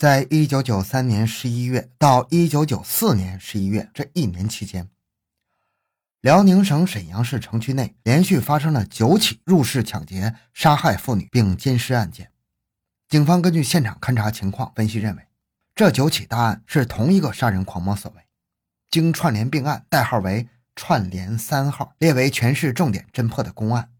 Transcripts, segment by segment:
在一九九三年十一月到一九九四年十一月这一年期间，辽宁省沈阳市城区内连续发生了九起入室抢劫、杀害妇女并奸尸案件。警方根据现场勘查情况分析认为，这九起大案是同一个杀人狂魔所为，经串联并案，代号为“串联三号”，列为全市重点侦破的公案。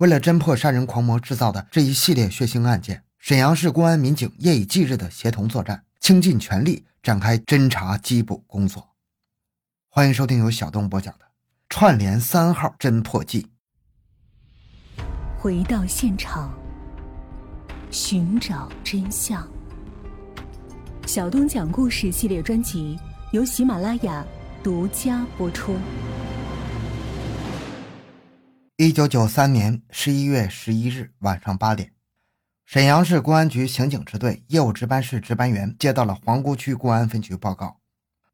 为了侦破杀人狂魔制造的这一系列血腥案件。沈阳市公安民警夜以继日的协同作战，倾尽全力展开侦查缉捕工作。欢迎收听由小东播讲的《串联三号侦破记》。回到现场，寻找真相。小东讲故事系列专辑由喜马拉雅独家播出。一九九三年十一月十一日晚上八点。沈阳市公安局刑警支队业务值班室值班员接到了皇姑区公安分局报告，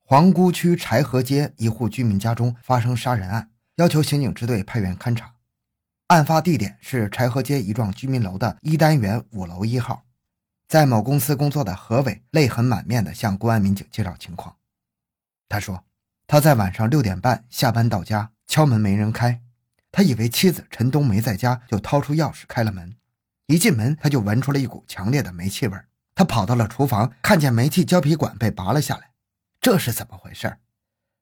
皇姑区柴河街一户居民家中发生杀人案，要求刑警支队派员勘查。案发地点是柴河街一幢居民楼的一单元五楼一号。在某公司工作的何伟泪痕满面地向公安民警介绍情况。他说，他在晚上六点半下班到家，敲门没人开，他以为妻子陈冬没在家，就掏出钥匙开了门。一进门，他就闻出了一股强烈的煤气味他跑到了厨房，看见煤气胶皮管被拔了下来，这是怎么回事？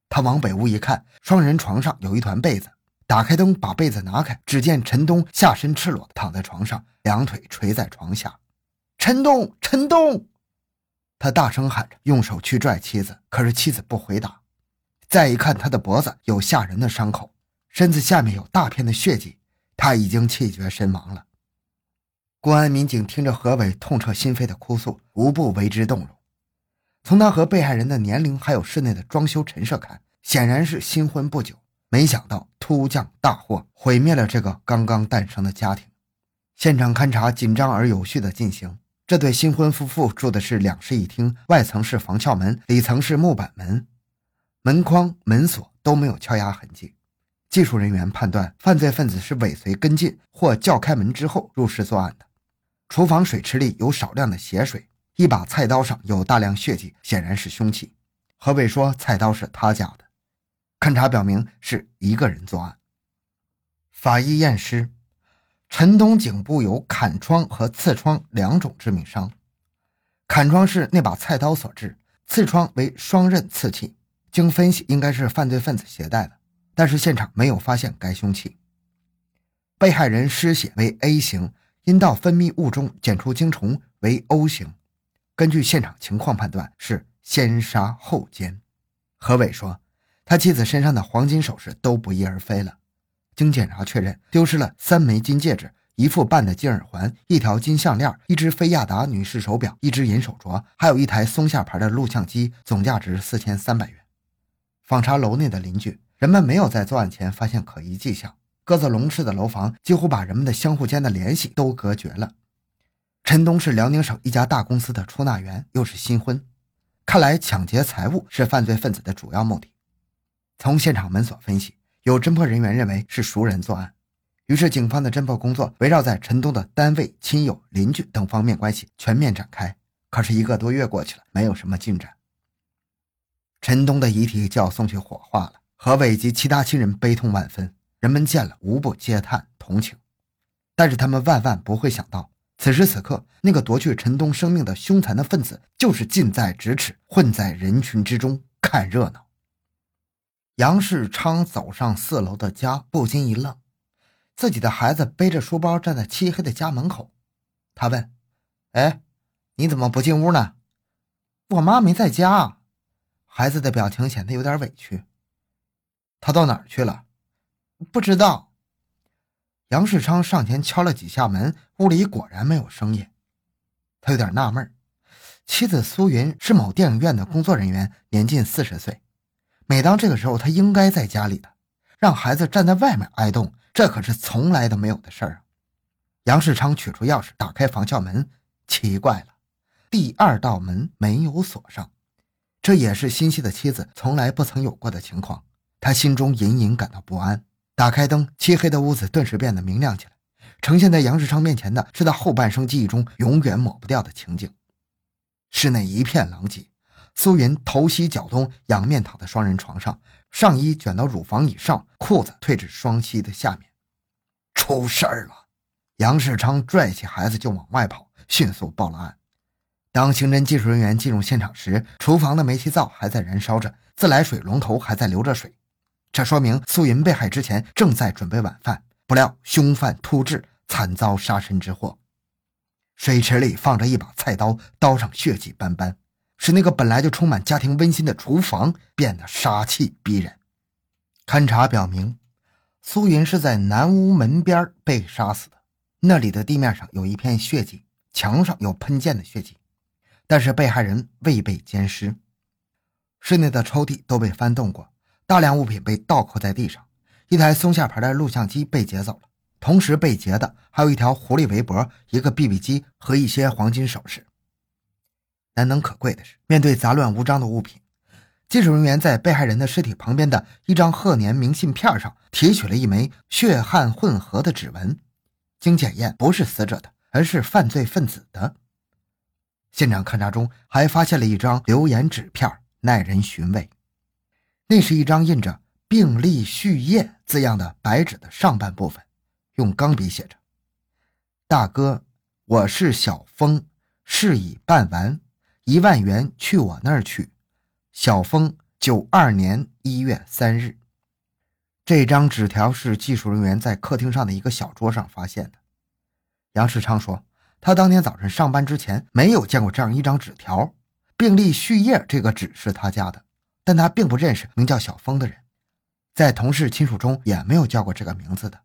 他往北屋一看，双人床上有一团被子，打开灯把被子拿开，只见陈东下身赤裸躺在床上，两腿垂在床下。陈东，陈东！他大声喊着，用手去拽妻子，可是妻子不回答。再一看，他的脖子有吓人的伤口，身子下面有大片的血迹，他已经气绝身亡了。公安民警听着何伟痛彻心扉的哭诉，无不为之动容。从他和被害人的年龄，还有室内的装修陈设看，显然是新婚不久。没想到突降大祸，毁灭了这个刚刚诞生的家庭。现场勘查紧张而有序地进行。这对新婚夫妇住的是两室一厅，外层是防撬门，里层是木板门，门框、门锁都没有敲压痕迹。技术人员判断，犯罪分子是尾随跟进或叫开门之后入室作案的。厨房水池里有少量的血水，一把菜刀上有大量血迹，显然是凶器。何伟说菜刀是他家的，勘查表明是一个人作案。法医验尸，陈东颈部有砍创和刺创两种致命伤，砍创是那把菜刀所致，刺创为双刃刺器，经分析应该是犯罪分子携带的，但是现场没有发现该凶器。被害人失血为 A 型。阴道分泌物中检出精虫为 O 型，根据现场情况判断是先杀后奸。何伟说，他妻子身上的黄金首饰都不翼而飞了。经检查确认，丢失了三枚金戒指、一副半的金耳环、一条金项链、一只菲亚达女士手表、一只银手镯，还有一台松下牌的录像机，总价值四千三百元。访查楼内的邻居，人们没有在作案前发现可疑迹象。鸽子笼式的楼房几乎把人们的相互间的联系都隔绝了。陈东是辽宁省一家大公司的出纳员，又是新婚，看来抢劫财物是犯罪分子的主要目的。从现场门锁分析，有侦破人员认为是熟人作案，于是警方的侦破工作围绕在陈东的单位、亲友、邻居等方面关系全面展开。可是一个多月过去了，没有什么进展。陈东的遗体就要送去火化了，何伟及其他亲人悲痛万分。人们见了无不嗟叹同情，但是他们万万不会想到，此时此刻那个夺去陈东生命的凶残的分子，就是近在咫尺，混在人群之中看热闹。杨世昌走上四楼的家，不禁一愣，自己的孩子背着书包站在漆黑的家门口，他问：“哎，你怎么不进屋呢？”“我妈没在家。”孩子的表情显得有点委屈。“他到哪儿去了？”不知道。杨世昌上前敲了几下门，屋里果然没有声音。他有点纳闷妻子苏云是某电影院的工作人员，年近四十岁。每当这个时候，他应该在家里的，让孩子站在外面挨冻，这可是从来都没有的事儿啊！杨世昌取出钥匙，打开防撬门，奇怪了，第二道门没有锁上，这也是新西的妻子从来不曾有过的情况。他心中隐隐感到不安。打开灯，漆黑的屋子顿时变得明亮起来。呈现在杨世昌面前的是他后半生记忆中永远抹不掉的情景。室内一片狼藉。苏云头西脚东，仰面躺在双人床上，上衣卷到乳房以上，裤子退至双膝的下面。出事儿了！杨世昌拽起孩子就往外跑，迅速报了案。当刑侦技术人员进入现场时，厨房的煤气灶还在燃烧着，自来水龙头还在流着水，这说明苏云被害之前正在准备晚饭。不料凶犯突至，惨遭杀身之祸。水池里放着一把菜刀，刀上血迹斑斑。使那个本来就充满家庭温馨的厨房变得杀气逼人。勘查表明，苏云是在南屋门边被杀死的。那里的地面上有一片血迹，墙上有喷溅的血迹，但是被害人未被奸尸。室内的抽屉都被翻动过，大量物品被倒扣在地上。一台松下牌的录像机被劫走了，同时被劫的还有一条狐狸围脖、一个 BB 机和一些黄金首饰。难能可贵的是，面对杂乱无章的物品，技术人员在被害人的尸体旁边的一张贺年明信片上提取了一枚血汗混合的指纹，经检验不是死者的，而是犯罪分子的。现场勘查中还发现了一张留言纸片，耐人寻味。那是一张印着“病历续页”字样的白纸的上半部分，用钢笔写着：“大哥，我是小峰，事已办完。”一万元去我那儿去，小峰，九二年一月三日。这张纸条是技术人员在客厅上的一个小桌上发现的。杨世昌说，他当天早晨上班之前没有见过这样一张纸条。病历序页这个纸是他家的，但他并不认识名叫小峰的人，在同事亲属中也没有叫过这个名字的。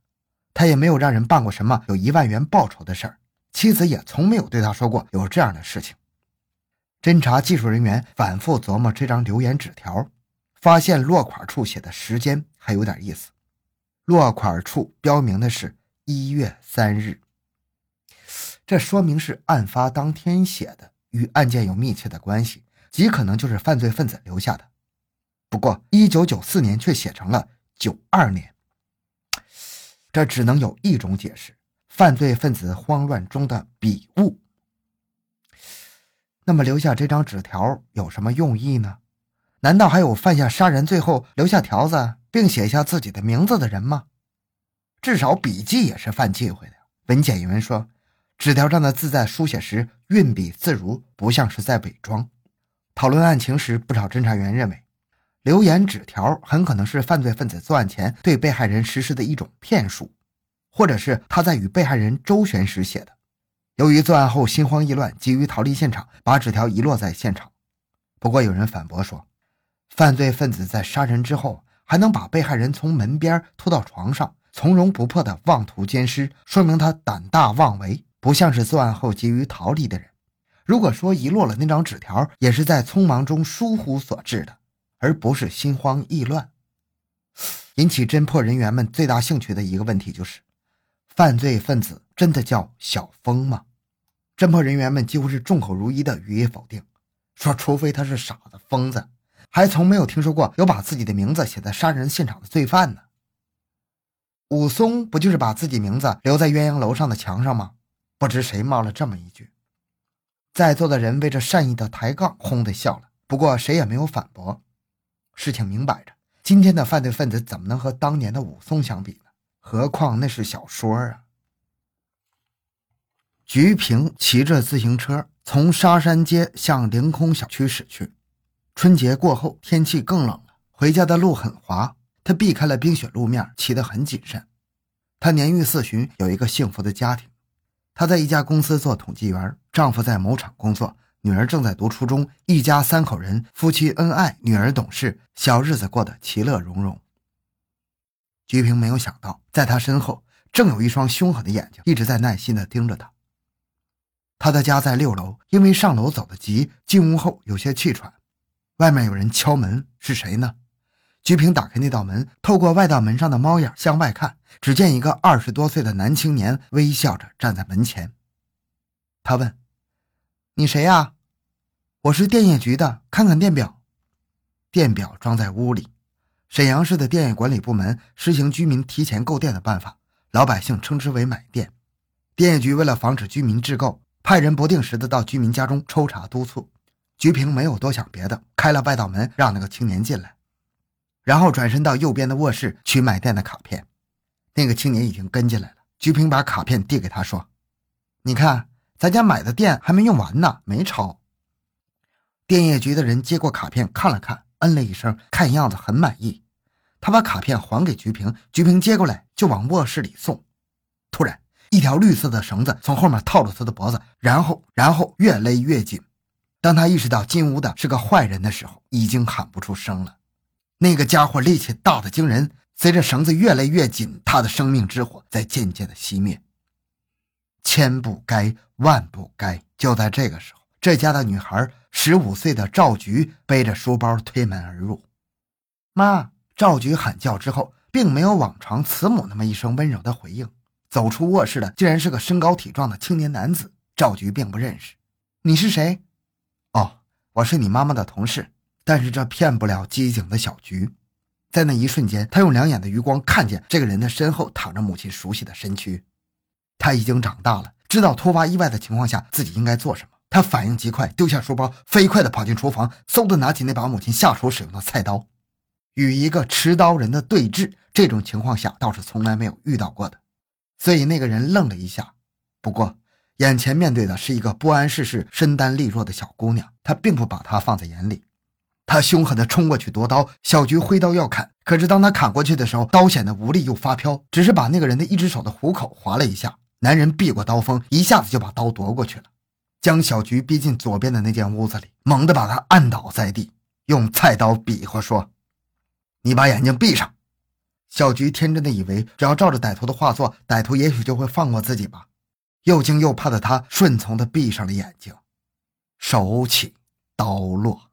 他也没有让人办过什么有一万元报酬的事儿，妻子也从没有对他说过有这样的事情。侦查技术人员反复琢磨这张留言纸条，发现落款处写的时间还有点意思。落款处标明的是一月三日，这说明是案发当天写的，与案件有密切的关系，极可能就是犯罪分子留下的。不过，一九九四年却写成了九二年，这只能有一种解释：犯罪分子慌乱中的笔误。那么留下这张纸条有什么用意呢？难道还有犯下杀人罪后留下条子并写下自己的名字的人吗？至少笔迹也是犯忌讳的。文检员说，纸条上的字在书写时运笔自如，不像是在伪装。讨论案情时，不少侦查员认为，留言纸条很可能是犯罪分子作案前对被害人实施的一种骗术，或者是他在与被害人周旋时写的。由于作案后心慌意乱，急于逃离现场，把纸条遗落在现场。不过有人反驳说，犯罪分子在杀人之后还能把被害人从门边拖到床上，从容不迫地妄图奸尸，说明他胆大妄为，不像是作案后急于逃离的人。如果说遗落了那张纸条，也是在匆忙中疏忽所致的，而不是心慌意乱。引起侦破人员们最大兴趣的一个问题就是：犯罪分子真的叫小峰吗？侦破人员们几乎是众口如一的予以否定，说除非他是傻子、疯子，还从没有听说过有把自己的名字写在杀人现场的罪犯呢。武松不就是把自己名字留在鸳鸯楼上的墙上吗？不知谁冒了这么一句，在座的人为这善意的抬杠轰的笑了，不过谁也没有反驳。事情明摆着，今天的犯罪分子怎么能和当年的武松相比呢？何况那是小说啊。菊萍骑着自行车从沙山街向凌空小区驶去。春节过后，天气更冷了，回家的路很滑。她避开了冰雪路面，骑得很谨慎。她年逾四旬，有一个幸福的家庭。她在一家公司做统计员，丈夫在某厂工作，女儿正在读初中，一家三口人，夫妻恩爱，女儿懂事，小日子过得其乐融融。菊萍没有想到，在她身后，正有一双凶狠的眼睛一直在耐心地盯着她。他的家在六楼，因为上楼走得急，进屋后有些气喘。外面有人敲门，是谁呢？菊萍打开那道门，透过外道门上的猫眼向外看，只见一个二十多岁的男青年微笑着站在门前。他问：“你谁呀？”“我是电业局的，看看电表。”电表装在屋里。沈阳市的电业管理部门实行居民提前购电的办法，老百姓称之为买电。电业局为了防止居民滞购。派人不定时的到居民家中抽查督促，菊萍没有多想别的，开了外道门，让那个青年进来，然后转身到右边的卧室取买电的卡片。那个青年已经跟进来了。菊萍把卡片递给他说：“你看，咱家买的电还没用完呢，没超。”电业局的人接过卡片看了看，嗯了一声，看样子很满意。他把卡片还给菊萍，菊萍接过来就往卧室里送。突然，一条绿色的绳子从后面套住他的脖子，然后，然后越勒越紧。当他意识到进屋的是个坏人的时候，已经喊不出声了。那个家伙力气大的惊人，随着绳子越勒越紧，他的生命之火在渐渐的熄灭。千不该万不该，就在这个时候，这家的女孩，十五岁的赵菊背着书包推门而入。妈，赵菊喊叫之后，并没有往常慈母那么一声温柔的回应。走出卧室的竟然是个身高体壮的青年男子，赵菊并不认识。你是谁？哦，我是你妈妈的同事。但是这骗不了机警的小菊。在那一瞬间，他用两眼的余光看见这个人的身后躺着母亲熟悉的身躯。他已经长大了，知道突发意外的情况下自己应该做什么。他反应极快，丢下书包，飞快地跑进厨房，嗖地拿起那把母亲下厨使用的菜刀，与一个持刀人的对峙。这种情况下倒是从来没有遇到过的。所以那个人愣了一下，不过眼前面对的是一个不谙世事、身单力弱的小姑娘，他并不把她放在眼里。他凶狠地冲过去夺刀，小菊挥刀要砍，可是当他砍过去的时候，刀显得无力又发飘，只是把那个人的一只手的虎口划了一下。男人避过刀锋，一下子就把刀夺过去了，将小菊逼进左边的那间屋子里，猛地把她按倒在地，用菜刀比划说：“你把眼睛闭上。”小菊天真的以为，只要照着歹徒的话做，歹徒也许就会放过自己吧。又惊又怕的他，顺从的闭上了眼睛。手起刀落。